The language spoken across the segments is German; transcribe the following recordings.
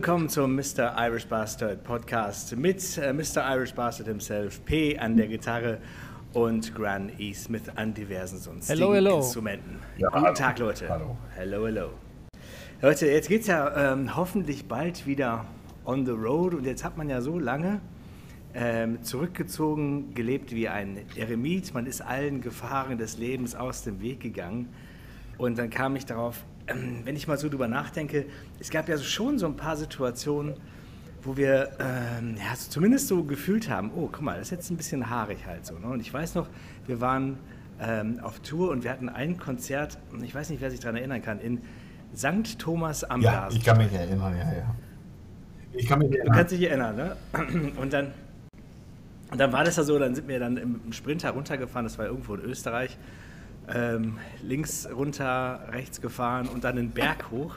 willkommen zum Mr. Irish Bastard Podcast mit äh, Mr. Irish Bastard himself, P an der Gitarre und Gran E. Smith an diversen sonstigen hello, hello. Instrumenten. Ja, Guten hallo. Tag, Leute. Hallo. Hello, hello. Leute, jetzt geht's ja ähm, hoffentlich bald wieder on the road und jetzt hat man ja so lange ähm, zurückgezogen, gelebt wie ein Eremit. Man ist allen Gefahren des Lebens aus dem Weg gegangen. Und dann kam ich darauf, ähm, wenn ich mal so drüber nachdenke, es gab ja schon so ein paar Situationen, wo wir ähm, ja, so zumindest so gefühlt haben, oh, guck mal, das ist jetzt ein bisschen haarig halt so. Ne? Und ich weiß noch, wir waren ähm, auf Tour und wir hatten ein Konzert, ich weiß nicht, wer sich daran erinnern kann, in St. Thomas am Ja, Glas. ich kann mich erinnern, ja, ja. Ich kann mich Du erinnern. kannst dich erinnern, ne? Und dann, und dann war das ja so, dann sind wir dann im Sprinter runtergefahren, das war irgendwo in Österreich, ähm, links runter, rechts gefahren und dann einen Berg hoch.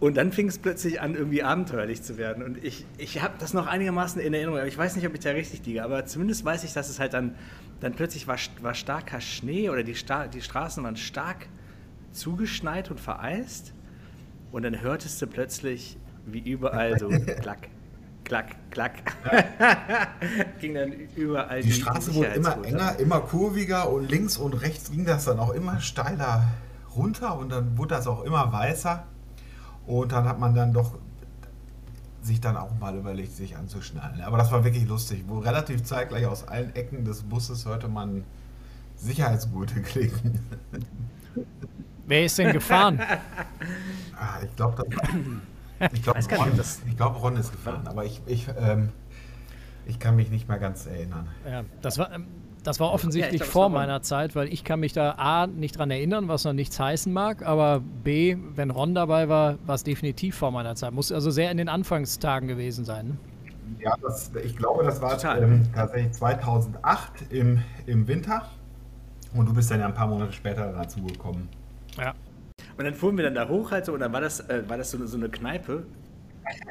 Und dann fing es plötzlich an, irgendwie abenteuerlich zu werden. Und ich, ich habe das noch einigermaßen in Erinnerung, aber ich weiß nicht, ob ich da richtig liege. Aber zumindest weiß ich, dass es halt dann, dann plötzlich war, war starker Schnee oder die, Sta die Straßen waren stark zugeschneit und vereist. Und dann hörtest du plötzlich, wie überall so klack, klack, klack. ging dann überall Die Straße wurde immer enger, immer kurviger und links und rechts ging das dann auch immer steiler runter und dann wurde das auch immer weißer. Und dann hat man dann doch sich dann auch mal überlegt, sich anzuschnallen. Aber das war wirklich lustig. Wo relativ zeitgleich aus allen Ecken des Busses hörte man Sicherheitsgurte klicken. Wer ist denn gefahren? Ah, ich glaube, ich glaube, Ron, glaub, Ron ist gefahren, aber ich, ich, ähm, ich kann mich nicht mehr ganz erinnern. ja, das war, ähm, das war offensichtlich Ja, glaub, vor war meiner Zeit, weil ich kann mich da A nicht dran erinnern, was noch nichts heißen mag, aber B, wenn Ron dabei war, war es definitiv vor meiner Zeit. Muss also sehr in den Anfangstagen gewesen sein. Ne? Ja, das, ich glaube, das war ähm, tatsächlich 2008 im, im Winter. Und du bist dann ja ein paar Monate später dazu gekommen. Ja. Und dann fuhren wir dann da hoch halt so und dann war das, äh, war das so, eine- so eine Kneipe.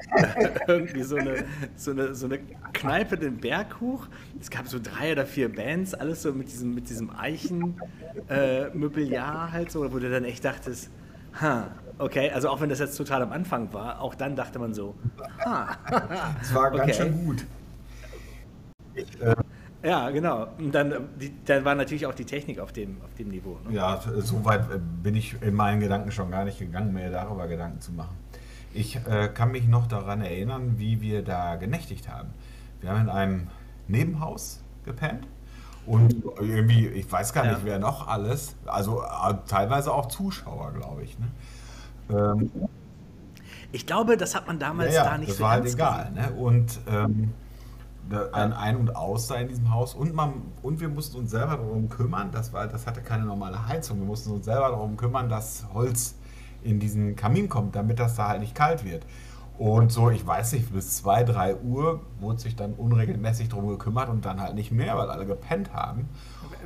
Irgendwie so eine, so, eine, so eine Kneipe den Berg hoch. Es gab so drei oder vier Bands, alles so mit diesem, mit diesem Eichen-Mobiliar halt so, wo du dann echt dachtest, ha, okay, also auch wenn das jetzt total am Anfang war, auch dann dachte man so, ha. Es war ganz Okay. schön gut. Ich, äh, Ja, genau. Und dann, äh, die, dann war natürlich auch die Technik auf dem, auf dem Niveau. Ne? ja, so weit äh, bin ich in meinen Gedanken schon gar nicht gegangen, mir darüber Gedanken zu machen. Ich äh, kann mich noch daran erinnern, wie wir da genächtigt haben. Wir haben in einem Nebenhaus gepennt. Und irgendwie, ich weiß gar nicht, Ja. wer noch alles, also äh, teilweise auch Zuschauer, glaube ich. Ne? Ähm, Ich glaube, das hat man damals ja, ja, da nicht das so war halt egal. gesehen. Ne? Und ähm, ein Ein- und Aus da in diesem Haus. Und, man, und wir mussten uns selber darum kümmern, das, war, das hatte keine normale Heizung, wir mussten uns selber darum kümmern, dass Holz in diesen Kamin kommt, damit das da halt nicht kalt wird. Und so, ich weiß nicht, bis 2, 3 Uhr wurde sich dann unregelmäßig darum gekümmert und dann halt nicht mehr, weil alle gepennt haben.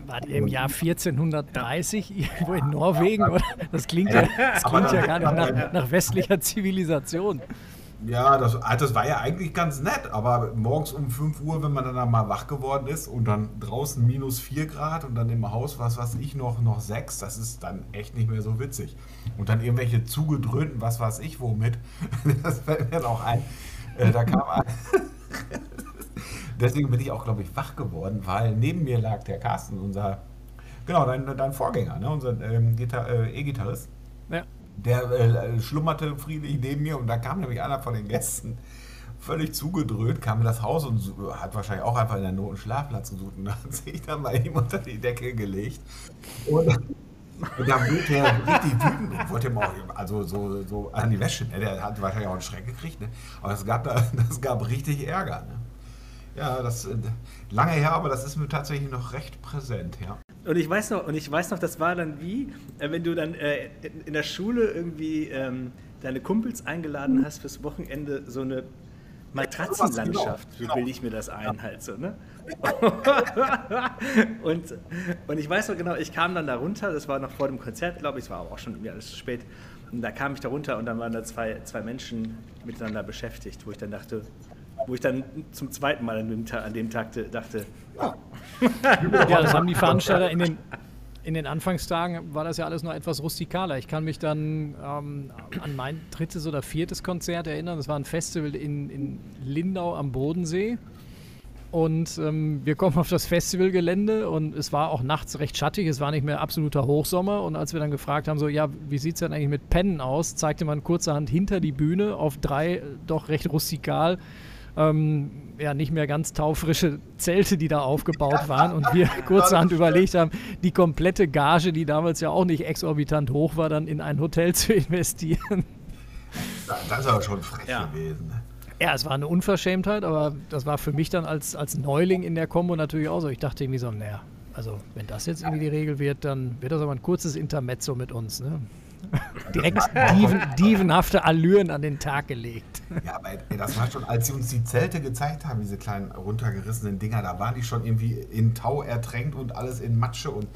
War die im Jahr 1430 irgendwo in Norwegen? Oder? Das klingt ja, das klingt ja gar nicht nach, nach westlicher Zivilisation. Ja, das, ah, das war ja eigentlich ganz nett, aber morgens um 5 Uhr, wenn man dann mal wach geworden ist und dann draußen minus 4 Grad und dann im Haus was weiß ich noch, noch 6, das ist dann echt nicht mehr so witzig. Und dann irgendwelche zugedröhnten, was weiß ich womit, das fällt mir noch ein. Äh, da kam ein. Deswegen bin ich auch, glaube ich, wach geworden, weil neben mir lag der Carsten, unser, genau, dein, dein Vorgänger, ne, unser ähm, äh, E-Gitarrist. Ja. Der äh, schlummerte friedlich neben mir und da kam nämlich einer von den Gästen, völlig zugedröhnt, kam in das Haus und hat wahrscheinlich auch einfach in der Not einen Schlafplatz gesucht und hat sich dann bei ihm unter die Decke gelegt. Und, und dann wurde er richtig wütend und wollte ihm auch also so, so an die Wäsche. Ne? Der hat wahrscheinlich auch einen Schreck gekriegt, ne? aber es gab, da, das gab richtig Ärger. Ne? Ja, das äh, lange her, aber das ist mir tatsächlich noch recht präsent, ja. Und ich weiß noch, und ich weiß noch, das war dann wie, äh, wenn du dann äh, in, der Schule irgendwie ähm, deine Kumpels eingeladen hast fürs Wochenende, so eine Matratzenlandschaft, Genau, wie genau. bilde ich mir das ein halt so, ne? und, und ich weiß noch genau, ich kam dann da runter, das war noch vor dem Konzert, glaube ich, es war auch schon irgendwie alles zu spät. Und da kam ich da runter und dann waren da zwei, zwei Menschen miteinander beschäftigt, wo ich dann dachte, wo ich dann zum zweiten Mal an dem, Ta- an dem Tag dachte, Ja, das haben die Veranstalter in den, in den Anfangstagen war das ja alles noch etwas rustikaler. Ich kann mich dann ähm, an mein drittes oder viertes Konzert erinnern. Das war ein Festival in, in Lindau am Bodensee. Und ähm, wir kommen auf das Festivalgelände und es war auch nachts recht schattig, es war nicht mehr absoluter Hochsommer. Und als wir dann gefragt haben, so, ja, wie sieht es denn eigentlich mit Pennen aus, zeigte man kurzerhand hinter die Bühne auf drei doch recht rustikal, ähm, ja, nicht mehr ganz taufrische Zelte, die da aufgebaut waren. Und wir kurzerhand überlegt haben, die komplette Gage, die damals ja auch nicht exorbitant hoch war, dann in ein Hotel zu investieren. Das ist aber schon frech ja. gewesen. Ne? Ja, es war eine Unverschämtheit, aber das war für mich dann als, als Neuling in der Kombo natürlich auch so. Ich dachte irgendwie so, naja, also wenn das jetzt irgendwie die Regel wird, dann wird das aber ein kurzes Intermezzo mit uns. Ne? Direkt dieven, dievenhafte Allüren an den Tag gelegt. Ja, aber ey, das war schon, als sie uns die Zelte gezeigt haben, diese kleinen runtergerissenen Dinger, da waren die schon irgendwie in Tau ertränkt und alles in Matsche und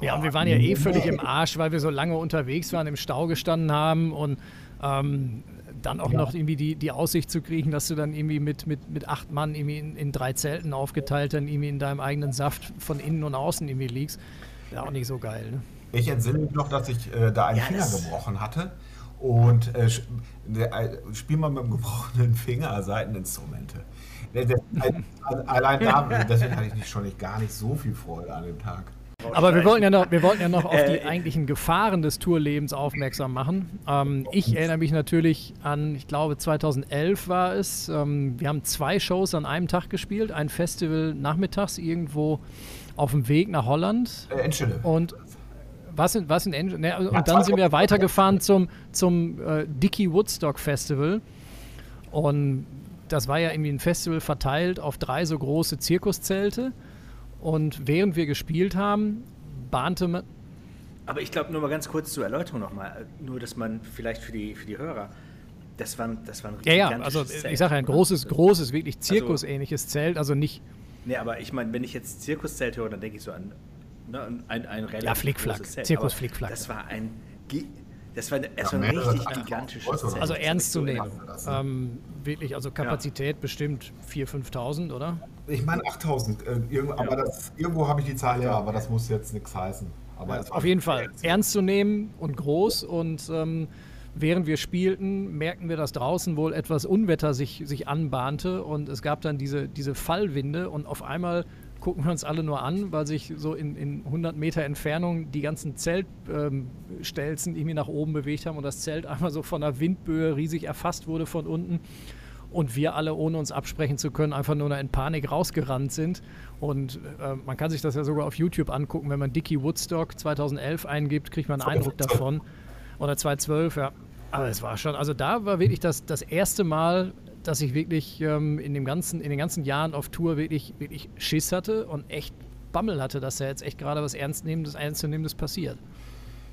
ja, und wir waren ja eh völlig im Arsch, weil wir so lange unterwegs waren, im Stau gestanden haben und ähm, dann auch ja. noch irgendwie die, die Aussicht zu kriegen, dass du dann irgendwie mit, mit, mit acht Mann irgendwie in, in drei Zelten aufgeteilt dann irgendwie in deinem eigenen Saft von innen und außen irgendwie liegst. Ja, auch nicht so geil. Ne? Ich entsinne mich noch, dass ich äh, da einen ja, Finger gebrochen hatte. Und äh, äh, spiel mal mit dem gebrochenen Finger Seiteninstrumente. Allein da, deswegen hatte ich nicht, schon nicht, gar nicht so viel Freude an dem Tag. Aber wir wollten ja noch, wir wollten ja noch auf die äh, eigentlichen Gefahren des Tourlebens aufmerksam machen. Ähm, ich erinnere mich natürlich an, ich glaube 2011 war es. Ähm, wir haben zwei Shows an einem Tag gespielt, ein Festival nachmittags irgendwo auf dem Weg nach Holland. Äh, Enschede. Und was in, was in Enschede? Ne, und dann sind wir weitergefahren zum, zum äh, Dicky Woodstock Festival. Und das war ja irgendwie ein Festival verteilt auf drei so große Zirkuszelte. Und während wir gespielt haben, bahnte man. Aber ich glaube, nur mal ganz kurz zur Erläuterung nochmal, nur dass man vielleicht für die, für die Hörer, das war, das war ein Ja, ja, also Zelt, ich sage ein großes, großes, wirklich also zirkusähnliches also, Zelt, also nicht. Nee, aber ich meine, wenn ich jetzt Zirkuszelt höre, dann denke ich so an ne, ein, ein relativ ja, Flickflack, Zirkus Flickflack. Das war ein das war, das ja, war ein richtig gigantisches Zelt. Also ernst zu nehmen. Ähm, wirklich, also Kapazität ja. bestimmt 4.000, 5.000, oder? Ich meine 8000. Äh, irgendwo, aber das, irgendwo habe ich die Zahl ja, aber das muss jetzt nichts heißen. Aber Auf jeden Fall ernst zu nehmen und groß. Und ähm, während wir spielten, merkten wir, dass draußen wohl etwas Unwetter sich, sich anbahnte. Und es gab dann diese, diese Fallwinde. Und auf einmal gucken wir uns alle nur an, weil sich so in, in 100 Meter Entfernung die ganzen Zeltstelzen ähm, irgendwie nach oben bewegt haben und das Zelt einmal so von der Windböe riesig erfasst wurde von unten und wir alle, ohne uns absprechen zu können, einfach nur in Panik rausgerannt sind. Und äh, man kann sich das ja sogar auf YouTube angucken, wenn man Dickie Woodstock 2011 eingibt, kriegt man einen Eindruck davon. Oder 2012, ja. Aber es war schon, also da war wirklich das, das erste Mal, dass ich wirklich ähm, in, dem ganzen, in den ganzen Jahren auf Tour wirklich, wirklich Schiss hatte und echt Bammel hatte, dass da jetzt echt gerade was Ernstnehmendes, Ernstzunehmendes passiert.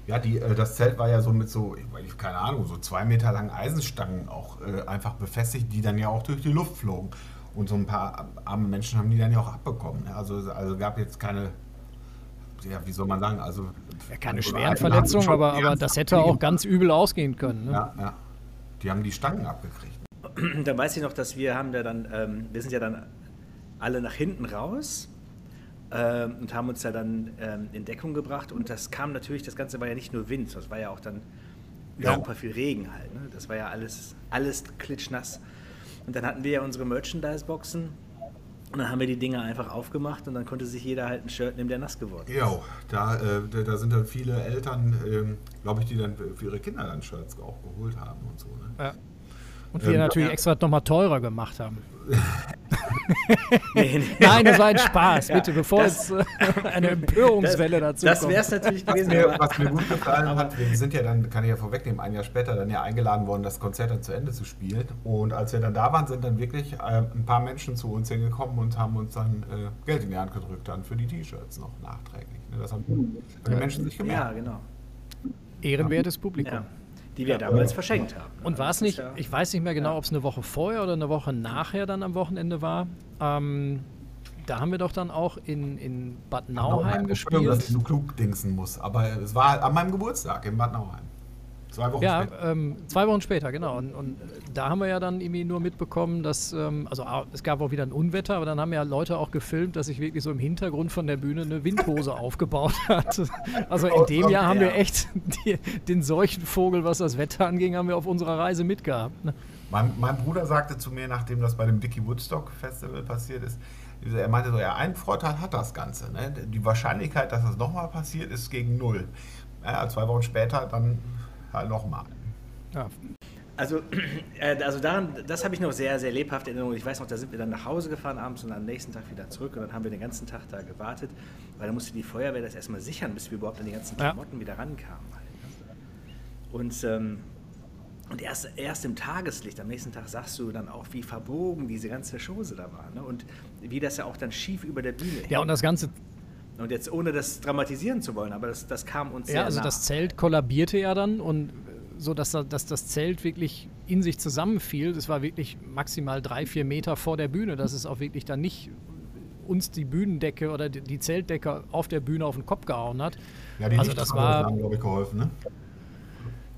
Ja, die, äh, das Zelt war ja so mit so, ich, keine Ahnung, so zwei Meter langen Eisenstangen auch äh, einfach befestigt, die dann ja auch durch die Luft flogen. Und so ein paar arme Menschen haben die dann ja auch abbekommen. Also, also gab jetzt keine, ja, wie soll man sagen, also. Ja, keine schweren Verletzungen, aber, aber das hätte auch ganz übel ausgehen können. Ne? Ja, ja. Die haben die Stangen abgekriegt. Dann weiß ich noch, dass wir haben da dann, ähm, wir sind ja dann alle nach hinten raus ähm, und haben uns ja dann ähm, in Deckung gebracht. Und das kam natürlich, das Ganze war ja nicht nur Wind, das war ja auch dann ja. super viel Regen halt. Ne? Das war ja alles, alles klitschnass. Und dann hatten wir ja unsere Merchandise-Boxen und dann haben wir die Dinger einfach aufgemacht und dann konnte sich jeder halt ein Shirt nehmen, der nass geworden ist. Ja, da, äh, da sind dann viele Eltern, äh, glaube ich, die dann für ihre Kinder dann Shirts auch geholt haben und so. Ne? Ja. Und wir ähm, natürlich ja. extra nochmal teurer gemacht haben. nee, nee. Nein, das war ein Spaß, bitte, bevor das, jetzt äh, eine Empörungswelle dazu das, kommt. Das wäre es natürlich gewesen. Was mir, was mir, gut gefallen hat, wir sind ja dann, kann ich ja vorwegnehmen, ein Jahr später dann ja eingeladen worden, das Konzert dann zu Ende zu spielen. Und als wir dann da waren, sind dann wirklich äh, ein paar Menschen zu uns hingekommen und haben uns dann äh, Geld in die Hand gedrückt dann für die T-Shirts noch nachträglich. Ne, das haben die Menschen sich gemerkt. Ja, genau. Ehrenwertes Publikum. Ja die wir damals verschenkt haben. Und war es nicht, ich weiß nicht mehr genau, ob es eine Woche vorher oder eine Woche nachher dann am Wochenende war. Ähm, da haben wir doch dann auch in, in Bad Nauheim gespielt. dass ich so klug dingsen muss, aber es war an meinem Geburtstag in Bad Nauheim. Zwei Wochen ja, später. Ähm, zwei Wochen später, genau. Und, und, da haben wir ja dann irgendwie nur mitbekommen, dass, ähm, also es gab auch wieder ein Unwetter, aber dann haben ja Leute auch gefilmt, dass sich wirklich so im Hintergrund von der Bühne eine Windhose aufgebaut hat. Also in dem Jahr haben wir echt die, den Seuchenvogel, was das Wetter anging, haben wir auf unserer Reise mitgehabt. Ne? Mein, mein, Bruder sagte zu mir, nachdem das bei dem Dickie Woodstock Festival passiert ist, er meinte so, ja, einen Vorteil hat das Ganze. Ne? Die Wahrscheinlichkeit, dass das nochmal passiert, ist gegen null. Ja, zwei Wochen später dann halt nochmal. Ja. Also, äh, also daran, das habe ich noch sehr, sehr lebhaft in Erinnerung. Ich weiß noch, da sind wir dann nach Hause gefahren abends und am nächsten Tag wieder zurück und dann haben wir den ganzen Tag da gewartet, weil da musste die Feuerwehr das erstmal sichern, bis wir überhaupt an die ganzen Klamotten ja. wieder rankamen. Und, ähm, und erst, erst im Tageslicht, am nächsten Tag sagst du dann auch, wie verbogen diese ganze Chose da war. Ne? Und wie das ja auch dann schief über der Bühne Ja, und das Ganze und jetzt ohne das dramatisieren zu wollen, aber das, das kam uns ja, sehr Ja, also nah. das Zelt kollabierte ja dann und so, dass, dass das Zelt wirklich in sich zusammenfiel. Das war wirklich maximal drei, vier Meter vor der Bühne, dass es auch wirklich dann nicht uns die Bühnendecke oder die Zeltdecke auf der Bühne auf den Kopf gehauen hat. Ja, die also das war, haben, glaube ich, geholfen, ne?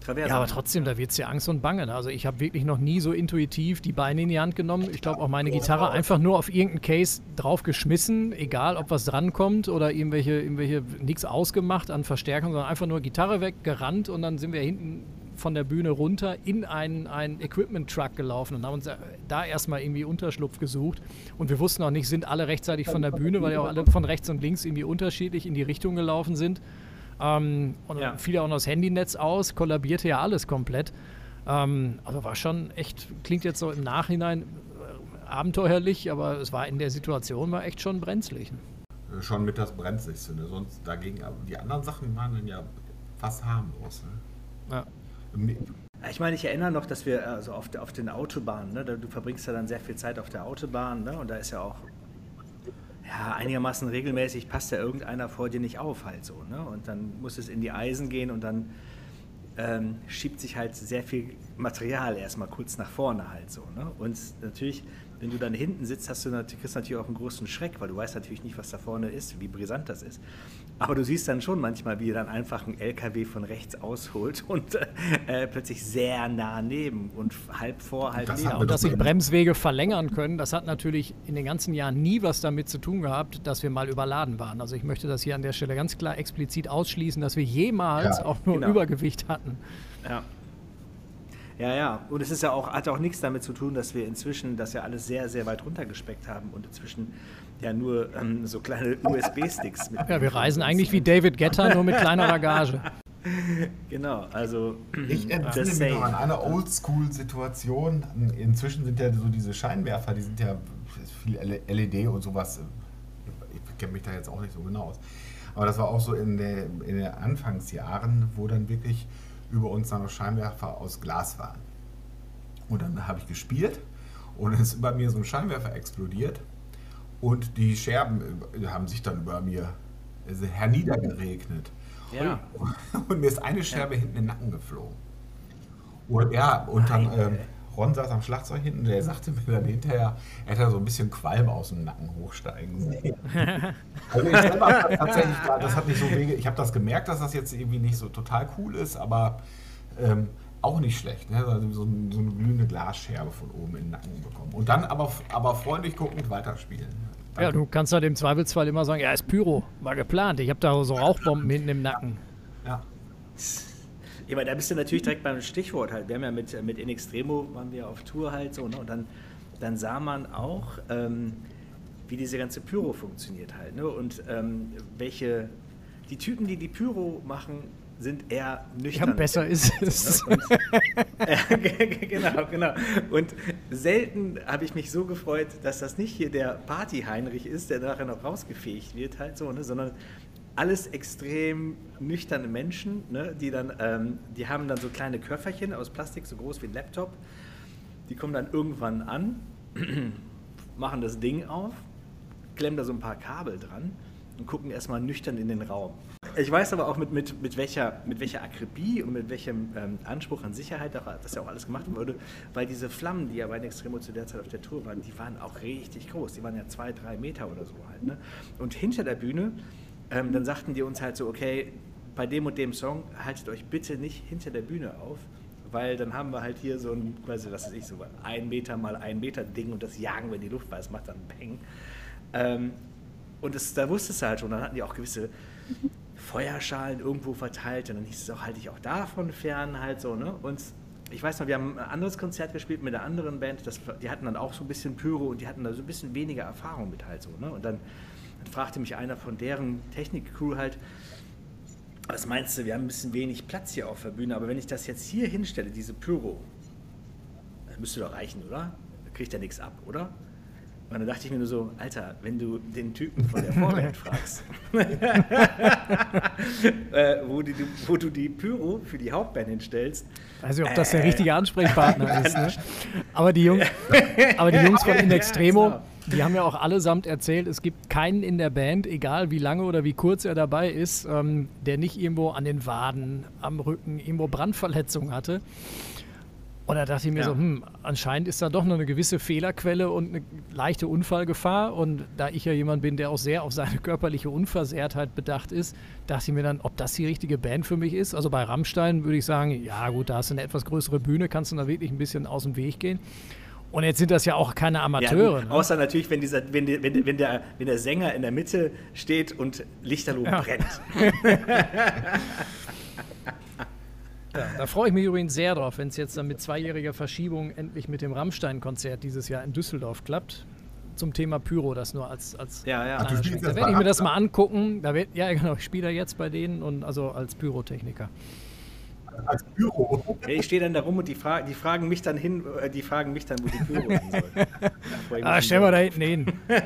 Traverse. Ja, aber trotzdem, da wird es ja Angst und Bange. Ne? Also ich habe wirklich noch nie so intuitiv die Beine in die Hand genommen. Ich glaube auch meine Gitarre einfach nur auf irgendeinen Case draufgeschmissen, egal ob was drankommt oder irgendwelche, irgendwelche nichts ausgemacht an Verstärkung, sondern einfach nur Gitarre weg, gerannt und dann sind wir hinten von der Bühne runter in einen, einen Equipment-Truck gelaufen und haben uns da erstmal irgendwie Unterschlupf gesucht. Und wir wussten auch nicht, sind alle rechtzeitig von der Bühne, weil ja auch alle von rechts und links irgendwie unterschiedlich in die Richtung gelaufen sind. Ähm, und ja. fiel ja auch noch das Handynetz aus, kollabierte ja alles komplett. Ähm, aber war schon echt, klingt jetzt so im Nachhinein äh, abenteuerlich, aber es war in der Situation war echt schon brenzlig. Äh, schon mit das Brenzligste, ne? sonst dagegen, die anderen Sachen waren dann ja fast harmlos. Ne? Ja. Ich meine, ich erinnere noch, dass wir also auf, auf den Autobahnen, ne, du verbringst ja dann sehr viel Zeit auf der Autobahn ne, und da ist ja auch ja, einigermaßen regelmäßig passt ja irgendeiner vor dir nicht auf halt so. Ne? Und dann muss es in die Eisen gehen und dann ähm, schiebt sich halt sehr viel Material erstmal kurz nach vorne halt so. Ne? Und natürlich, wenn du dann hinten sitzt, hast du natürlich, kriegst natürlich auch einen großen Schreck, weil du weißt natürlich nicht, was da vorne ist, wie brisant das ist. Aber du siehst dann schon manchmal, wie dann einfach ein LKW von rechts ausholt und äh, plötzlich sehr nah neben und halb vor, halb neben. Und dass sich Bremswege verlängern können, das hat natürlich in den ganzen Jahren nie was damit zu tun gehabt, dass wir mal überladen waren. Also ich möchte das hier an der Stelle ganz klar explizit ausschließen, dass wir jemals ja, auch nur genau. Übergewicht hatten. Ja. Ja, ja. Und es ist ja auch, hat auch nichts damit zu tun, dass wir inzwischen das ja alles sehr, sehr weit runtergespeckt haben und inzwischen ja nur ähm, so kleine USB-Sticks mit. Ja, wir reisen eigentlich wie David Getter, nur mit kleiner Bagage. Genau, also. Ich entsinne mich noch an eine Oldschool-Situation. Inzwischen sind ja so diese Scheinwerfer, die sind ja viel LED und sowas. Ich kenne mich da jetzt auch nicht so genau aus. Aber das war auch so in, der, in den Anfangsjahren, wo dann wirklich über uns dann noch Scheinwerfer aus Glas waren. Und dann habe ich gespielt und dann ist über mir so ein Scheinwerfer explodiert und die Scherben äh, haben sich dann über mir herniedergeregnet. Ja. Und, mir ist eine Scherbe ja. hinten in den Nacken geflogen. Und ja, und dann ähm, Ron saß am Schlagzeug hinten, der sagte mir dann hinterher, er hätte so ein bisschen Qualm aus dem Nacken hochsteigen sehen. also ich selber tatsächlich, das hat mich so wege, ich habe das gemerkt, dass das jetzt irgendwie nicht so total cool ist, aber ähm, auch nicht schlecht. Ne? Also so, so, eine glühende Glasscherbe von oben in den Nacken bekommen. Und dann aber, aber freundlich guckend weiterspielen. Dann ja, du kannst halt im Zweifelsfall immer sagen, ja, ist Pyro, war geplant. Ich habe da so Rauchbomben hinten im Nacken. Ja. Ja, weil da bist du natürlich direkt beim Stichwort halt. Wir haben ja mit, mit In Extremo waren wir auf Tour halt so, ne? Und dann, dann sah man auch, ähm, wie diese ganze Pyro funktioniert halt, ne? Und ähm, welche, die Typen, die die Pyro machen, sind eher nüchtern. Ja, besser ist es. Und, äh, genau, genau. Und selten habe ich mich so gefreut, dass das nicht hier der Party-Heinrich ist, der nachher noch rausgefegt wird, halt so, ne, sondern alles extrem nüchterne Menschen, ne, die dann, ähm, die haben dann so kleine Köfferchen aus Plastik, so groß wie ein Laptop. Die kommen dann irgendwann an, machen das Ding auf, klemmen da so ein paar Kabel dran und gucken erstmal nüchtern in den Raum. Ich weiß aber auch, mit, mit, mit, welcher, mit welcher Akribie und mit welchem ähm, Anspruch an Sicherheit das ja auch alles gemacht wurde, weil diese Flammen, die ja bei Extremo zu der Zeit auf der Tour waren, die waren auch richtig groß. Die waren ja zwei, drei Meter oder so halt. Ne? Und hinter der Bühne, ähm, dann sagten die uns halt so, okay, bei dem und dem Song haltet euch bitte nicht hinter der Bühne auf, weil dann haben wir halt hier so ein, quasi, was weiß ich, so ein Meter mal ein Meter Ding und das jagen wir in die Luft, weil es macht dann Peng. Ähm, und das, da wusstest du halt schon, dann hatten die auch gewisse Feuerschalen irgendwo verteilt und dann hieß es auch, halte ich auch davon fern halt so, ne? Und ich weiß noch, wir haben ein anderes Konzert gespielt mit einer anderen Band, das, die hatten dann auch so ein bisschen Pyro und die hatten da so ein bisschen weniger Erfahrung mit halt so, ne? Und dann, dann fragte mich einer von deren Technik-Crew halt, was meinst du, wir haben ein bisschen wenig Platz hier auf der Bühne, aber wenn ich das jetzt hier hinstelle, diese Pyro, das müsste doch reichen, oder? Da kriegt er nichts ab, oder? Und dann dachte ich mir nur so, Alter, wenn du den Typen von der Vorband fragst, äh, wo, die, wo, du die Pyro für die Hauptband hinstellst. Weiß nicht, ob das der richtige Ansprechpartner ist. Ne? Aber, die Jungs, aber die Jungs von In Extremo, die haben ja auch allesamt erzählt, es gibt keinen in der Band, egal wie lange oder wie kurz er dabei ist, ähm, der nicht irgendwo an den Waden, am Rücken, irgendwo Brandverletzungen hatte. Und da dachte ich mir ja. so, hm, anscheinend ist da doch noch eine gewisse Fehlerquelle und eine leichte Unfallgefahr. Und da ich ja jemand bin, der auch sehr auf seine körperliche Unversehrtheit bedacht ist, dachte ich mir dann, ob das die richtige Band für mich ist. Also bei Rammstein würde ich sagen, ja gut, da hast du eine etwas größere Bühne, kannst du da wirklich ein bisschen aus dem Weg gehen. Und jetzt sind das ja auch keine Amateure. Ja, ne? Außer natürlich, wenn, dieser, wenn, die, wenn, wenn, der, wenn der Sänger in der Mitte steht und Lichterloh ja. brennt. Ja, da freue ich mich übrigens sehr drauf, wenn es jetzt dann mit zweijähriger Verschiebung endlich mit dem Rammstein-Konzert dieses Jahr in Düsseldorf klappt. Zum Thema Pyro, das nur als, als ja, ja. Ach, Da werde ich mir das mal angucken. Da werd, ja, genau, ich spiele da jetzt bei denen und also als Pyrotechniker. Als Pyro. Ja, ich stehe dann da rum und die, fra die fragen mich dann hin, äh, die fragen mich dann, wo die Pyro hin soll. ah, stell mal da hinten hin.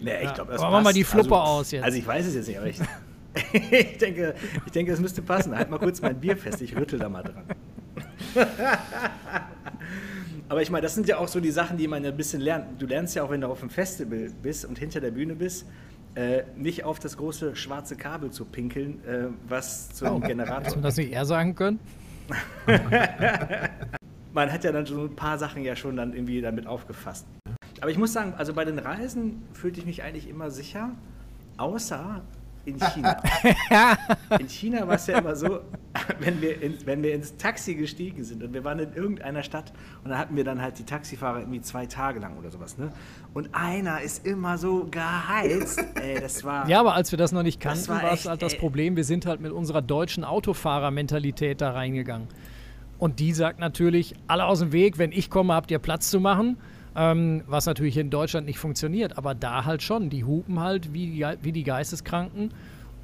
Nee, ich glaube, das Aber mach mal die Flupper also, aus jetzt. Also ich weiß es jetzt nicht, aber ich, ich, denke, ich denke, es müsste passen. Halt mal kurz mein Bier fest, ich rüttel da mal dran. Aber ich meine, das sind ja auch so die Sachen, die man ja ein bisschen lernt. Du lernst ja auch, wenn du auf einem Festival bist und hinter der Bühne bist, äh, nicht auf das große schwarze Kabel zu pinkeln, äh, was zum oh, Generator. Hättest du das nicht eher sagen können? man hat ja dann so ein paar Sachen ja schon dann irgendwie damit aufgefasst. Aber ich muss sagen, also bei den Reisen fühlte ich mich eigentlich immer sicher, außer in China. in China war es ja immer so, wenn wir, in, wenn wir ins Taxi gestiegen sind und wir waren in irgendeiner Stadt und da hatten wir dann halt die Taxifahrer irgendwie zwei Tage lang oder sowas, ne? Und einer ist immer so geheizt. Ey, das war. Ja, aber als wir das noch nicht kannten, war es halt das Problem, wir sind halt mit unserer deutschen Autofahrermentalität da reingegangen. Und die sagt natürlich, alle aus dem Weg, wenn ich komme, habt ihr Platz zu machen. Ähm, was natürlich in Deutschland nicht funktioniert, aber da halt schon. Die hupen halt wie, wie die Geisteskranken.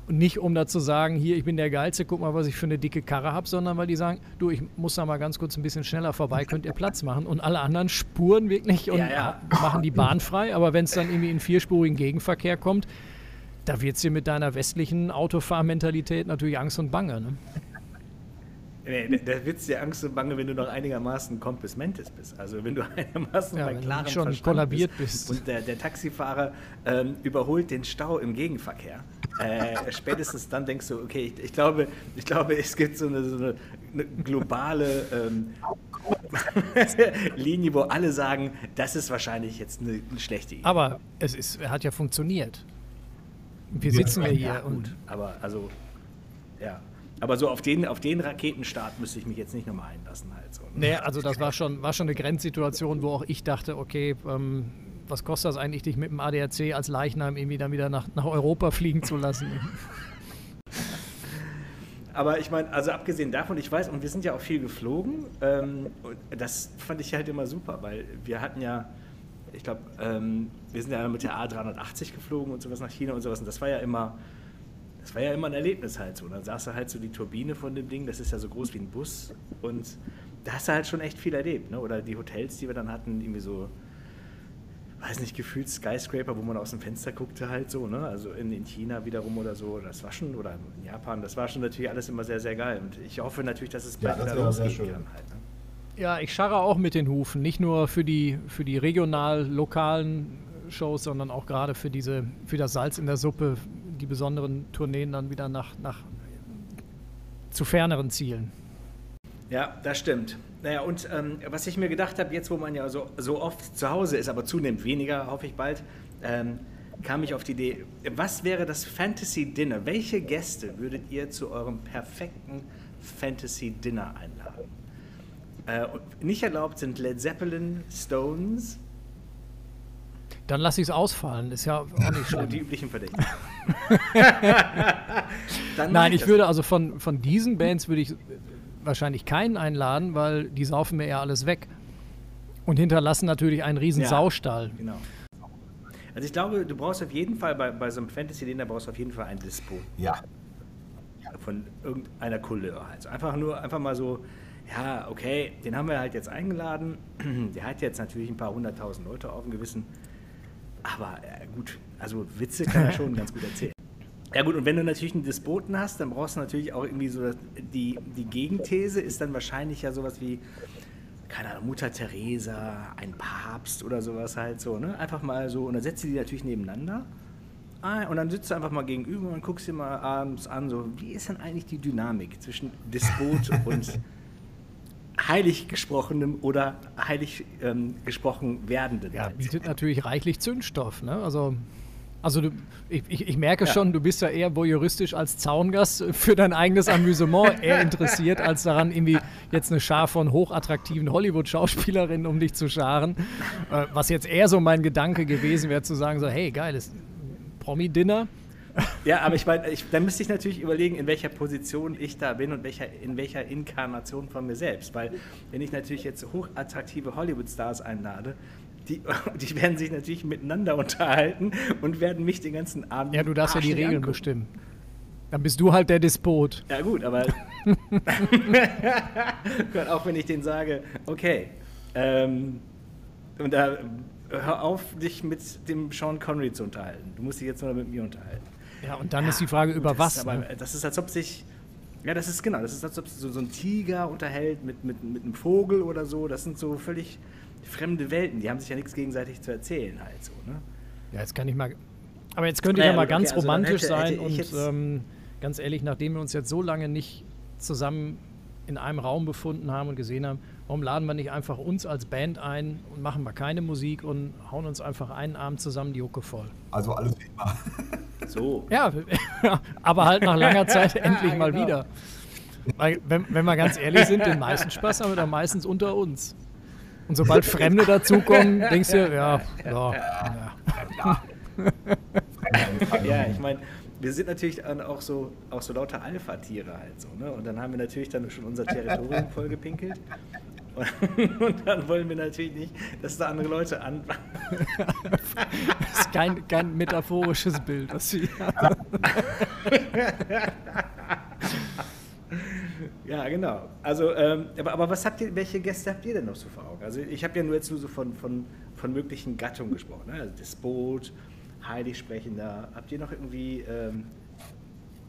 Und nicht um da zu sagen, hier, ich bin der Geilste, guck mal, was ich für eine dicke Karre habe, sondern weil die sagen, du, ich muss da mal ganz kurz ein bisschen schneller vorbei, könnt ihr Platz machen. Und alle anderen spuren wirklich und ja, ja. machen die Bahn frei. Aber wenn es dann irgendwie in vierspurigen Gegenverkehr kommt, da wird es dir mit deiner westlichen Autofahrmentalität natürlich Angst und Bange. Ne? Nee, da wird es dir Angst und Bange, wenn du noch einigermaßen Compos Mentis bist. Also wenn du einigermaßen ja, bei klarem schon Verstand kollabiert bist, bist. Und der, der Taxifahrer ähm, überholt den Stau im Gegenverkehr. Äh, spätestens dann denkst du, okay, ich, ich, glaube, ich glaube, es gibt so eine, so eine, eine globale ähm, Linie, wo alle sagen, das ist wahrscheinlich jetzt eine, eine schlechte Idee. Aber es ist, hat ja funktioniert. Wir sitzen ja hier ja, und. Aber also, ja. Aber so auf den, auf den Raketenstart müsste ich mich jetzt nicht nochmal einlassen. Halt so. Ne? Nee, also das war schon, war schon eine Grenzsituation, wo auch ich dachte, okay, ähm, was kostet das eigentlich, dich mit dem ADAC als Leichnam irgendwie dann wieder nach, nach Europa fliegen zu lassen? Aber ich meine, also abgesehen davon, ich weiß, und wir sind ja auch viel geflogen, ähm, das fand ich halt immer super, weil wir hatten ja, ich glaube, ähm, wir sind ja mit der A380 geflogen und sowas nach China und sowas, und das war ja immer das war ja immer ein Erlebnis halt so. Dann saß du halt so die Turbine von dem Ding, das ist ja so groß wie ein Bus und da hast du halt schon echt viel erlebt. Ne? Oder die Hotels, die wir dann hatten, irgendwie so, weiß nicht, gefühlt Skyscraper, wo man aus dem Fenster guckte halt so, ne? Also in, in China wiederum oder so, das war schon, oder in Japan, das war schon natürlich alles immer sehr, sehr geil. Und ich hoffe natürlich, dass es bald ja, wieder losgehen kann halt. Ne? Ja, ich scharre auch mit den Hufen, nicht nur für die, für die regional, lokalen Shows, sondern auch gerade für diese, für das Salz in der Suppe, die besonderen Tourneen dann wieder nach, nach zu ferneren Zielen. Ja, das stimmt. Naja, und ähm, was ich mir gedacht habe, jetzt wo man ja so, so oft zu Hause ist, aber zunehmend weniger, hoffe ich bald, ähm, kam ich auf die Idee, was wäre das Fantasy Dinner? Welche Gäste würdet ihr zu eurem perfekten Fantasy Dinner einladen? Äh, nicht erlaubt sind Led Zeppelin, Stones. Dann lasse ich es ausfallen, ist ja auch nicht schlimm. Die üblichen Verdächtigen. Nein, ich würde also von, von diesen Bands würde ich wahrscheinlich keinen einladen, weil die saufen mir eher alles weg. Und hinterlassen natürlich einen riesen ja, Saustall. Genau. Also ich glaube, du brauchst auf jeden Fall bei, bei so einem Fantasy-Dinner brauchst du auf jeden Fall ein Dispo. Ja. Von irgendeiner Couleur. Also einfach nur, einfach mal so, ja, okay, den haben wir halt jetzt eingeladen. Der hat jetzt natürlich ein paar hunderttausend Leute auf dem Gewissen. Aber äh, gut, also Witze kann er schon ganz gut erzählen. Ja gut, und wenn du natürlich einen Despoten hast, dann brauchst du natürlich auch irgendwie so, die, die Gegenthese ist dann wahrscheinlich ja sowas wie, keine Ahnung, Mutter Teresa, ein Papst oder sowas halt so, ne? Einfach mal so, und dann setzt du die natürlich nebeneinander. Ah, und dann sitzt du einfach mal gegenüber und guckst dir mal abends an, so, wie ist denn eigentlich die Dynamik zwischen Despot und heilig gesprochenem oder heilig ähm, gesprochen werdenden? Ja, bietet natürlich reichlich Zündstoff, ne? Also also du, ich, ich, merke ja. schon, du bist ja eher voyeuristisch als Zaungast für dein eigenes Amüsement eher interessiert, als daran, irgendwie jetzt eine Schar von hochattraktiven Hollywood-Schauspielerinnen um dich zu scharen. Äh, was jetzt eher so mein Gedanke gewesen wäre, zu sagen so, hey, geiles Promi-Dinner. Ja, aber ich meine, dann müsste ich natürlich überlegen, in welcher Position ich da bin und welcher, in welcher Inkarnation von mir selbst. Weil wenn ich natürlich jetzt hochattraktive Hollywood-Stars einlade, die, die werden sich natürlich miteinander unterhalten und werden mich den ganzen Abend. Ja, du darfst ja die Regeln angucken. bestimmen. Dann bist du halt der Despot. Ja, gut, aber. auch wenn ich denen sage, okay, ähm, und da hör auf, dich mit dem Sean Connery zu unterhalten. Du musst dich jetzt nur mit mir unterhalten. Ja, und dann ja, ist die Frage, über was. Aber, ne? Das ist, als ob sich. Ja, das ist genau, das ist, als ob sich so, so ein Tiger unterhält mit, mit, mit einem Vogel oder so. Das sind so völlig fremde Welten, die haben sich ja nichts gegenseitig zu erzählen halt so, ne? Ja, jetzt kann ich mal. Aber jetzt könnte naja, ich ja mal okay, ganz also romantisch hätte, sein hätte und ähm, ganz ehrlich, nachdem wir uns jetzt so lange nicht zusammen in einem Raum befunden haben und gesehen haben, warum laden wir nicht einfach uns als Band ein und machen wir keine Musik und hauen uns einfach einen Abend zusammen die Hucke voll? Also alles wie immer. So. Ja, aber halt nach langer Zeit endlich mal genau. wieder. Weil, wenn, wenn wir ganz ehrlich sind, den meisten Spaß haben wir da meistens unter uns. Und sobald Fremde dazukommen, denkst du, ja, ja, ja. Ja, ich meine, wir sind natürlich auch so, auch so lauter Alpha-Tiere halt so, ne? Und dann haben wir natürlich dann schon unser Territorium vollgepinkelt. Und, und dann wollen wir natürlich nicht, dass da andere Leute an. das ist kein, kein metaphorisches Bild, was sie Ja, genau. Also, ähm, aber, aber was habt ihr, welche Gäste habt ihr denn noch so vor Augen? Also ich habe ja nur jetzt nur so von, von, von möglichen Gattungen gesprochen. Ne? Also Despot, Heiligsprechender. Habt ihr noch irgendwie ähm,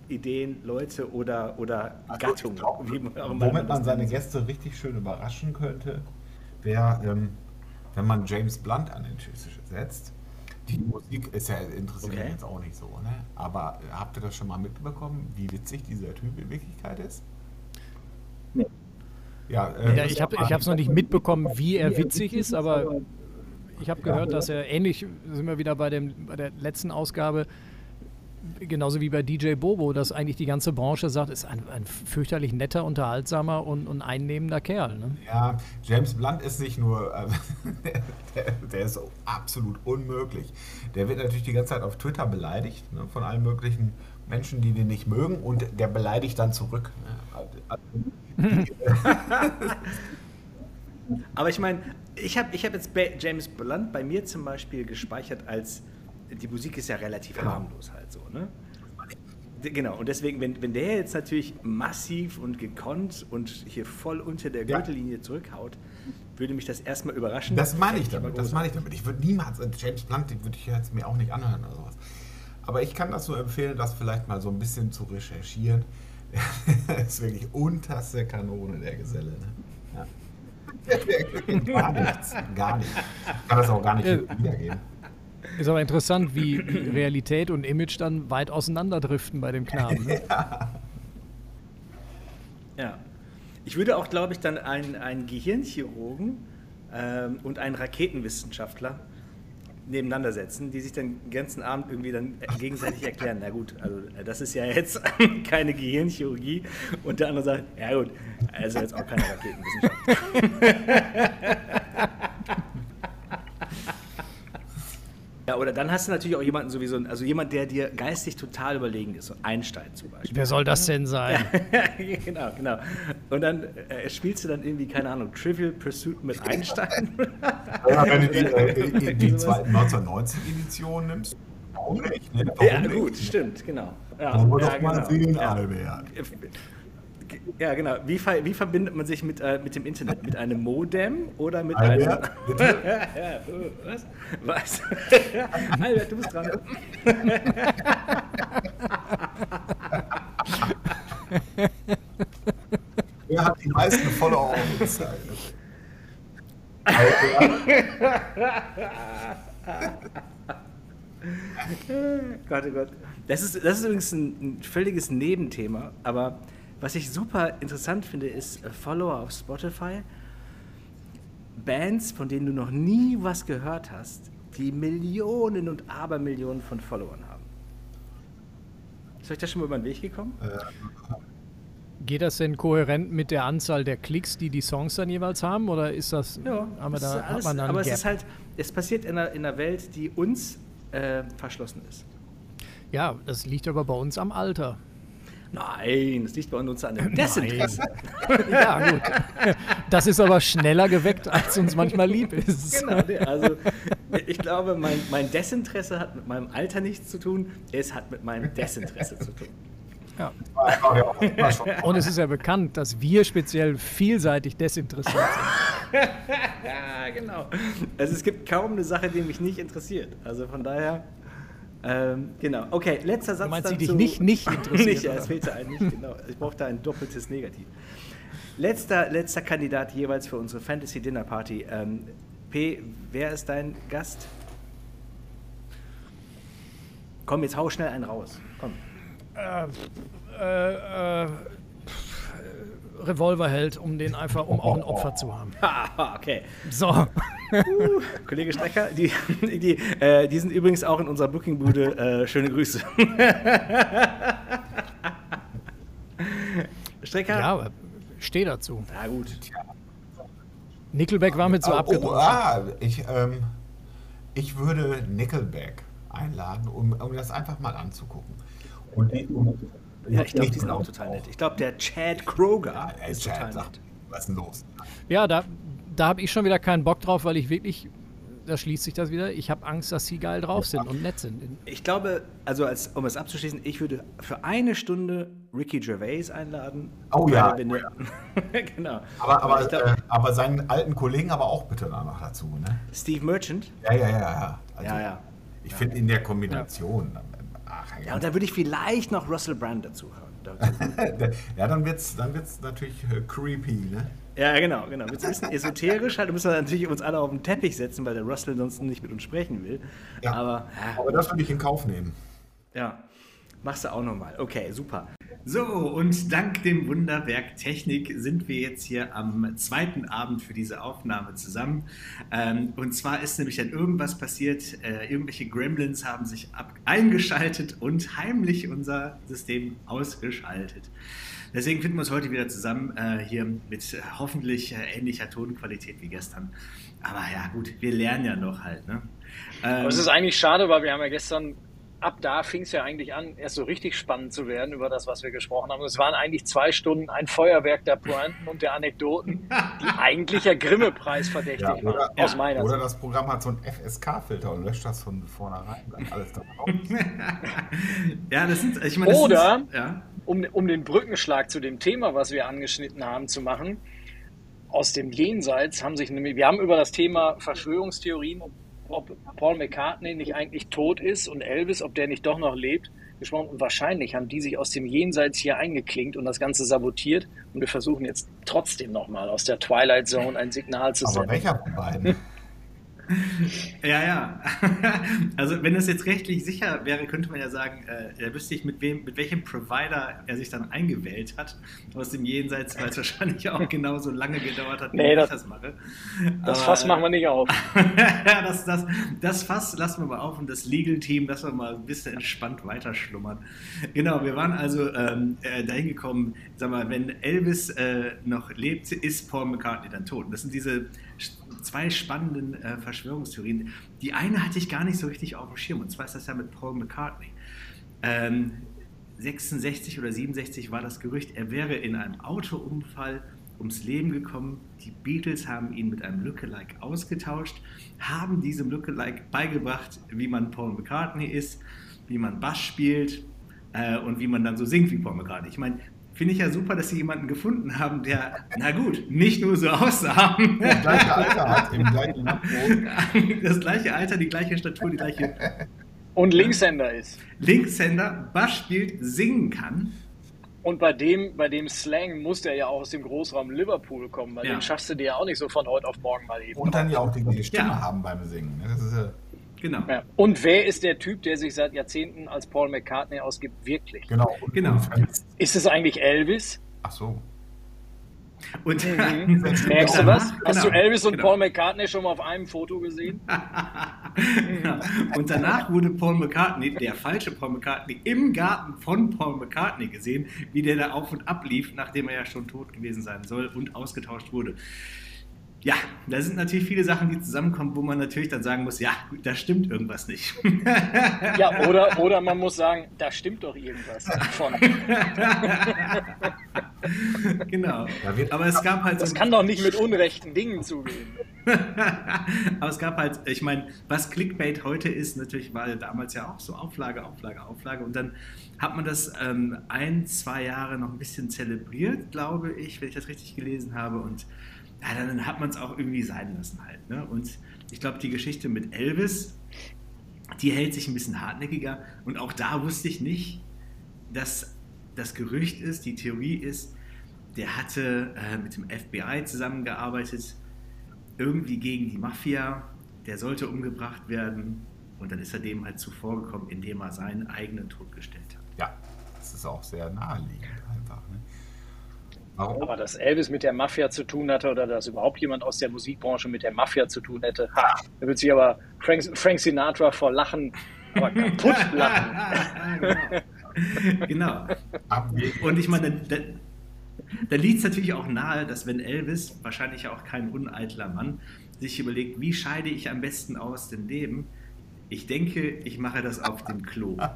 Ideen, Leute oder, oder also Gattungen? Glaub, womit man seine Gäste richtig schön überraschen könnte, wäre, ähm, wenn man James Blunt an den Tisch setzt. Die Musik ist ja interessiert okay. mich jetzt auch nicht so, ne? Aber habt ihr das schon mal mitbekommen, wie witzig dieser Typ in Wirklichkeit ist? Ja, äh, ja ich habe es noch nicht mitbekommen, wie er witzig ist, aber ich habe gehört, dass er ähnlich, sind wir wieder bei, dem, bei der letzten Ausgabe, genauso wie bei DJ Bobo, dass eigentlich die ganze Branche sagt, ist ein, ein fürchterlich netter, unterhaltsamer und, und einnehmender Kerl. Ne? Ja, James Blunt ist nicht nur, äh, der, der, ist absolut unmöglich. Der wird natürlich die ganze Zeit auf Twitter beleidigt ne, von allen möglichen Menschen, die den nicht mögen und der beleidigt dann zurück. Ne? Also, Aber ich meine, ich habe ich hab jetzt James Blunt bei mir zum Beispiel gespeichert als, die Musik ist ja relativ genau. harmlos halt so, ne? Genau, und deswegen, wenn, wenn der jetzt natürlich massiv und gekonnt und hier voll unter der Gürtellinie ja. zurückhaut, würde mich das erstmal überraschen. Das meine ich damit, das meine ich damit. Ich würde niemals, äh, James Blunt, den würde ich jetzt mir auch nicht anhören oder sowas. Aber ich kann das nur empfehlen, das vielleicht mal so ein bisschen zu recherchieren ist wirklich unterste Kanone, der Geselle. Ne? Ja. gar nichts, gar nichts. Ich kann das auch gar nicht wiedergeben. Ist aber interessant, wie Realität und Image dann weit auseinanderdriften bei dem Knaben. Ne? Ja. ja. Ich würde auch, glaube ich, dann einen, einen Gehirnchirurgen ähm, und einen Raketenwissenschaftler nebeneinander setzen, die sich dann den ganzen Abend irgendwie dann gegenseitig erklären. Na gut, also das ist ja jetzt keine Gehirnchirurgie. Und der andere sagt, ja gut, also jetzt auch keine Raketenwissenschaft. Ja, oder dann hast du natürlich auch jemanden sowieso, also jemand, der dir geistig total überlegen ist, so Einstein zum Beispiel. Wer soll das denn sein? genau, genau. Und dann äh, spielst du dann irgendwie, keine Ahnung, Trivial Pursuit mit Einstein. ja, wenn du die, äh, die, die zweiten 1990-Edition nimmst, warum nicht? Ne? Warum ja, nicht, gut, ne? stimmt, genau. Ja, Wollen wir ja, doch mal genau. sehen, ja. Ja, genau. Wie, ver wie verbindet man sich mit, äh, mit dem Internet? Mit einem Modem oder mit Albert, einem. was? Was? Albert, du bist dran. Wer hat die meisten Follower? Albert, Gott, oh Gott. Das ist, das ist übrigens ein, ein völliges Nebenthema, aber was ich super interessant finde, ist äh, Follower auf Spotify. Bands, von denen du noch nie was gehört hast, die Millionen und Abermillionen von Followern haben. Ist euch das schon mal über den Weg gekommen? Geht das denn kohärent mit der Anzahl der Klicks, die die Songs dann jeweils haben? Oder ist das, haben wir das da, ist hat alles, man da einen aber es ist halt, es passiert in einer, in einer Welt, die uns äh, verschlossen ist. ja, das liegt aber bei uns am Alter. Nein, das liegt bei uns an dem Desinteresse. ja, gut. Das ist aber schneller geweckt, als uns manchmal lieb ist. Genau, also ich glaube, mein, mein Desinteresse hat mit meinem Alter nichts zu tun, es hat mit meinem Desinteresse zu tun. Ja. Und es ist ja bekannt, dass wir speziell vielseitig desinteressiert sind. Ja, genau. Also es gibt kaum eine Sache, die mich nicht interessiert. Also von daher, ähm, genau. Okay, letzter Satz. Du meinst, dann die dich nicht- nicht interessiert, nicht, ja, es fehlte ein nicht, genau. Ich brauche da ein doppeltes Negativ. Letzter, letzter Kandidat jeweils für unsere Fantasy Dinner Party. Ähm, P, wer ist dein Gast? Komm, jetzt hau schnell einen raus. Komm. Äh, äh, Revolverheld, um den einfach, um auch ein Opfer zu haben. Okay. So. Kollege Strecker, die, die, äh, die sind übrigens auch in unserer Bookingbude. Äh, schöne Grüße. Strecker? Ja, aber steh dazu. Na gut. Nickelback war mit so Oh, abgedroschen. ah, ich, ähm, ich würde Nickelback einladen, um, um das einfach mal anzugucken. Und die, um, Ja, ich glaube, die sind auch total nett. Ich glaube, der Chad Kroger Ey, ist Chad, total sag, nett. was ist denn los? Ja, da, da habe ich schon wieder keinen Bock drauf, weil ich wirklich, da schließt sich das wieder, ich habe Angst, dass sie geil drauf sind und nett sind. Ich glaube, also als, um es abzuschließen, ich würde für eine Stunde Ricky Gervais einladen. Oh ja. Wir ne- genau. Aber, aber, glaub, äh, aber seinen alten Kollegen aber auch bitte noch dazu, ne? Steve Merchant. Ja, ja, ja, ja. Also, Ja, ja. Ich finde in der Kombination. Ach, Ja, und da würde ich vielleicht noch Russell Brand dazu hören. Ja, dann wird's, dann wird's natürlich äh, creepy, ne? Ja, genau, genau. Wird ein bisschen esoterisch, halt müssen wir natürlich uns alle auf den Teppich setzen, weil der Russell sonst nicht mit uns sprechen will. Ja. Aber, Aber das würde ich in Kauf nehmen. Ja, machst du auch nochmal. Okay, super. So, und dank dem Wunderwerk Technik sind wir jetzt hier am zweiten Abend für diese Aufnahme zusammen. Ähm, und zwar ist nämlich dann irgendwas passiert. Äh, irgendwelche Gremlins haben sich eingeschaltet und heimlich unser System ausgeschaltet. Deswegen finden wir uns heute wieder zusammen äh, hier mit äh, hoffentlich äh, ähnlicher Tonqualität wie gestern. Aber ja, gut, wir lernen ja noch halt. Ne? Ähm, Aber es ist eigentlich schade, weil wir haben ja gestern, ab da fing es ja eigentlich an, erst so richtig spannend zu werden über das, was wir gesprochen haben. Und es waren eigentlich zwei Stunden ein Feuerwerk der Pointen und der Anekdoten, die eigentlich ja Grimme-Preis verdächtig Ja, waren, oder, aus meiner oder Sicht. das Programm hat so einen FSK-Filter und löscht das von vornherein. Bleibt alles da drauf. ja, das sind, ich meine, das Oder- sind, ja. Um, um den Brückenschlag zu dem Thema, was wir angeschnitten haben, zu machen, aus dem Jenseits haben sich nämlich, wir haben über das Thema Verschwörungstheorien, ob Paul McCartney nicht eigentlich tot ist und Elvis, ob der nicht doch noch lebt, gesprochen. Und wahrscheinlich haben die sich aus dem Jenseits hier eingeklinkt und das Ganze sabotiert. Und wir versuchen jetzt trotzdem nochmal aus der Twilight Zone ein Signal zu Aber senden. welcher von beiden? Ja, ja. Also wenn es jetzt rechtlich sicher wäre, könnte man ja sagen, äh, er wüsste ich, mit wem, mit welchem Provider er sich dann eingewählt hat aus dem Jenseits, weil es wahrscheinlich auch genauso lange gedauert hat, wie Nee, ich das- das mache. Das Aber, Fass machen wir nicht auf. ja, das, das, das Fass lassen wir mal auf und das Legal-Team lassen wir mal ein bisschen entspannt weiterschlummern. Genau, wir waren also ähm, äh, dahin gekommen, sag mal, wenn Elvis äh, noch lebt, ist Paul McCartney dann tot. Das sind diese zwei spannenden äh, Verschwörungstheorien. Die eine hatte ich gar nicht so richtig auf dem Schirm, und zwar ist das ja mit Paul McCartney. Ähm, 66 oder 67 war das Gerücht, er wäre in einem Autounfall ums Leben gekommen. Die Beatles haben ihn mit einem Lookalike ausgetauscht, haben diesem Lookalike beigebracht, wie man Paul McCartney ist, wie man Bass spielt äh, und wie man dann so singt wie Paul McCartney. Ich meine, finde ich ja super, dass sie jemanden gefunden haben, der, na gut, nicht nur so aussah, Das gleiche Alter hat, im gleichen das gleiche Alter, die gleiche Statur, die gleiche Und Linkshänder ist. Linkshänder, Bass spielt, singen kann. Und bei dem, bei dem Slang muss der ja auch aus dem Großraum Liverpool kommen, weil Ja. den schaffst du dir ja auch nicht so von heute auf morgen mal eben. Und dann ja auch die gleiche Stimme Ja. haben beim Singen. Das ist ja, Genau. Ja. Und wer ist der Typ, der sich seit Jahrzehnten als Paul McCartney ausgibt, wirklich? genau. Genau. Ist es eigentlich Elvis? Ach so. Und, Mhm. Merkst du was? Hast genau, du Elvis und genau. Paul McCartney schon mal auf einem Foto gesehen? Ja. Und danach wurde Paul McCartney, der falsche Paul McCartney, im Garten von Paul McCartney gesehen, wie der da auf und ab lief, nachdem er ja schon tot gewesen sein soll und ausgetauscht wurde. Ja, da sind natürlich viele Sachen, die zusammenkommen, wo man natürlich dann sagen muss, ja, gut, da stimmt irgendwas nicht. Ja, oder, oder man muss sagen, da stimmt doch irgendwas von. genau. Aber es gab halt so Das kann doch nicht mit unrechten Dingen zugehen. Aber es gab halt, ich meine, was Clickbait heute ist, natürlich war damals ja auch so Auflage, Auflage, Auflage. Und dann hat man das ähm, ein, zwei Jahre noch ein bisschen zelebriert, glaube ich, wenn ich das richtig gelesen habe. Und ja, dann hat man es auch irgendwie sein lassen halt. Ne? Und ich glaube, die Geschichte mit Elvis, die hält sich ein bisschen hartnäckiger. Und auch da wusste ich nicht, dass das Gerücht ist, die Theorie ist, der hatte äh, mit dem FBI zusammengearbeitet, irgendwie gegen die Mafia, der sollte umgebracht werden. Und dann ist er dem halt zuvorgekommen, indem er seinen eigenen Tod gestellt hat. Ja, das ist auch sehr naheliegend einfach. Ne? Warum? Aber dass Elvis mit der Mafia zu tun hatte oder dass überhaupt jemand aus der Musikbranche mit der Mafia zu tun hätte, ha, da wird sich aber Frank, Frank Sinatra vor Lachen aber kaputt lachen. genau. genau. Und ich meine, da, da liegt es natürlich auch nahe, dass wenn Elvis, wahrscheinlich auch kein uneitler Mann, sich überlegt, wie scheide ich am besten aus dem Leben? Ich denke, ich mache das auf dem Klo.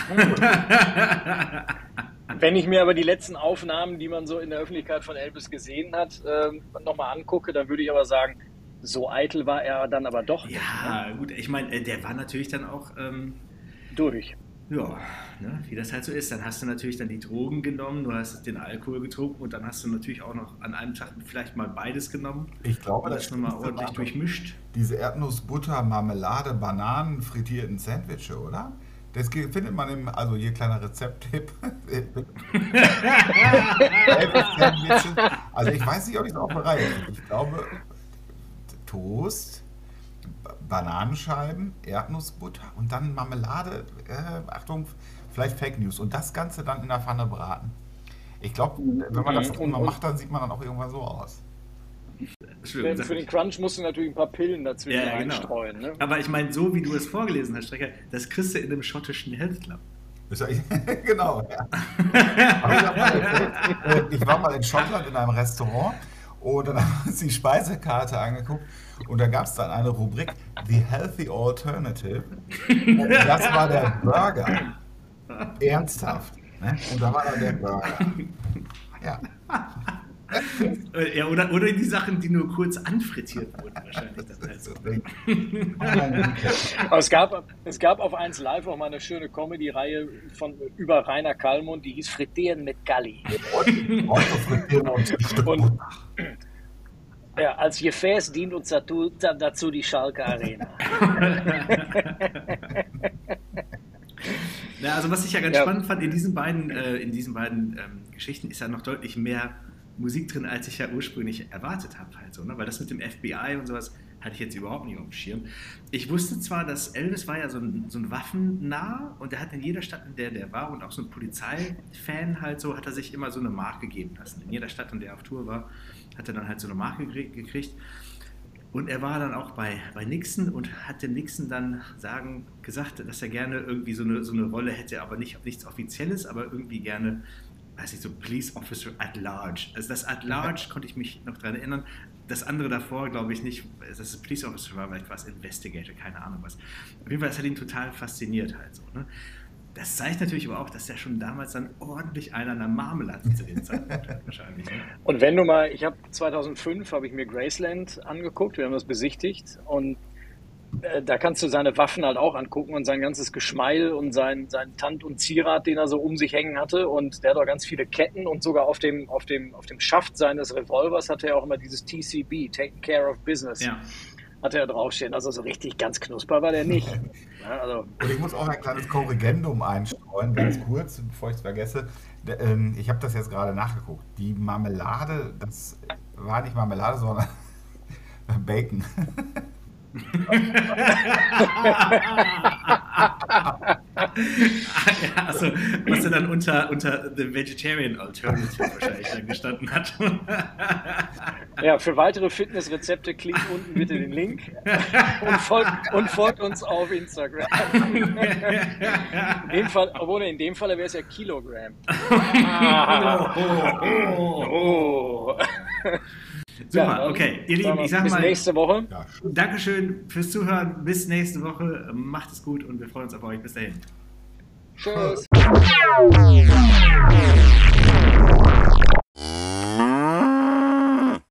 Wenn ich mir aber die letzten Aufnahmen, die man so in der Öffentlichkeit von Elvis gesehen hat, ähm, nochmal angucke, dann würde ich aber sagen, so eitel war er dann aber doch nicht, Ja, gut, ich meine, äh, der war natürlich dann auch, ähm, durch. ja, ne, wie das halt so ist. Dann hast du natürlich dann die Drogen genommen, du hast den Alkohol getrunken und dann hast du natürlich auch noch an einem Tag vielleicht mal beides genommen Ich glaube, und das das nochmal ordentlich durchmischt. Diese Erdnuss, Butter, Marmelade, Bananen, frittierten Sandwiches, oder? Das findet man im, also hier kleiner Rezepttipp. Also ich weiß nicht, ob ich es auch bereit bin. Ich glaube, Toast, Ba- Bananenscheiben, Erdnussbutter und dann Marmelade. Äh, Achtung, vielleicht Fake News. Und das Ganze dann in der Pfanne braten. Ich glaube, wenn man das Mhm. Und- macht, dann sieht man dann auch irgendwann so aus. Entschuldigung, Für, den. Crunch musst du natürlich ein paar Pillen dazwischen Ja, ja, genau. einstreuen. Ne? Aber ich meine, so wie du es vorgelesen hast, Strecker, das kriegst du in einem schottischen Health Club. Genau, ja. Ich, auch mal erzählt. Äh, ich war mal in Schottland in einem Restaurant und dann haben wir uns die Speisekarte angeguckt und da gab es dann eine Rubrik The Healthy Alternative. Und das war der Burger. Ernsthaft. Ne? Und da war dann der Burger. Ja. Äh, Ja, oder, oder die Sachen, die nur kurz anfrittiert wurden, wahrscheinlich. Dann halt es gab, es gab auf 1 Live auch mal eine schöne Comedy-Reihe von über Rainer Kallmund, die hieß Frittieren mit Galli. Stück Und-. Ja, als Gefäß dient uns dazu, dazu die Schalke Arena. Ja, also was ich ja ganz Ja. spannend fand in diesen beiden, äh, in diesen beiden ähm, Geschichten ist ja noch deutlich mehr Musik drin, als ich ja ursprünglich erwartet habe. Halt so, ne? Weil das mit dem FBI und sowas hatte ich jetzt überhaupt nicht auf dem Schirm. Ich wusste zwar, dass Elvis war ja so ein, so ein Waffennah und er hat in jeder Stadt, in der der war und auch so ein Polizeifan halt so, hat er sich immer so eine Marke geben lassen. In jeder Stadt, in der er auf Tour war, hat er dann halt so eine Marke gekriegt. Und er war dann auch bei, bei Nixon und hatte Nixon dann sagen, gesagt, dass er gerne irgendwie so eine, so eine Rolle hätte, aber nicht nichts Offizielles, aber irgendwie gerne, weiß ich, so Police Officer at Large. Also das at Large konnte ich mich noch daran erinnern. Das andere davor, glaube ich nicht, dass es Police Officer war, vielleicht war es Investigator, keine Ahnung was. Auf jeden Fall, das hat ihn total fasziniert halt so. Ne? Das zeigt natürlich aber auch, dass er schon damals dann ordentlich einer an der Marmelade zu den Zeitpunkt hat, wahrscheinlich. Ne? Und wenn du mal, ich habe 2005 habe ich mir Graceland angeguckt, wir haben das besichtigt und da kannst du seine Waffen halt auch angucken und sein ganzes Geschmeil und sein, sein Tand und Zierat, den er so um sich hängen hatte. Und der hat auch ganz viele Ketten und sogar auf dem, auf dem, auf dem Schaft seines Revolvers hatte er auch immer dieses TCB, Taking Care of Business. Ja hatte er draufstehen. Also so richtig ganz knusper war der nicht. Ja, also. Und ich muss auch ein kleines Korrigendum einstreuen, ganz kurz, bevor ich es vergesse. Ähm, ich habe das jetzt gerade nachgeguckt. Die Marmelade, das war nicht Marmelade, sondern Bacon. ja, also, was er dann unter, unter The Vegetarian Alternative wahrscheinlich dann gestanden hat. ja, für weitere Fitnessrezepte klickt unten bitte den Link und folgt, und folgt uns auf Instagram. in dem Fall, obwohl in dem Fall wäre es ja Kilogramm. Ah. oh. oh. Super, ja, okay. Ihr Lieben, ich sag bis mal. Bis nächste Woche. Ja, Dankeschön fürs Zuhören. Bis nächste Woche. Macht es gut und wir freuen uns auf euch. Bis dahin. Tschüss.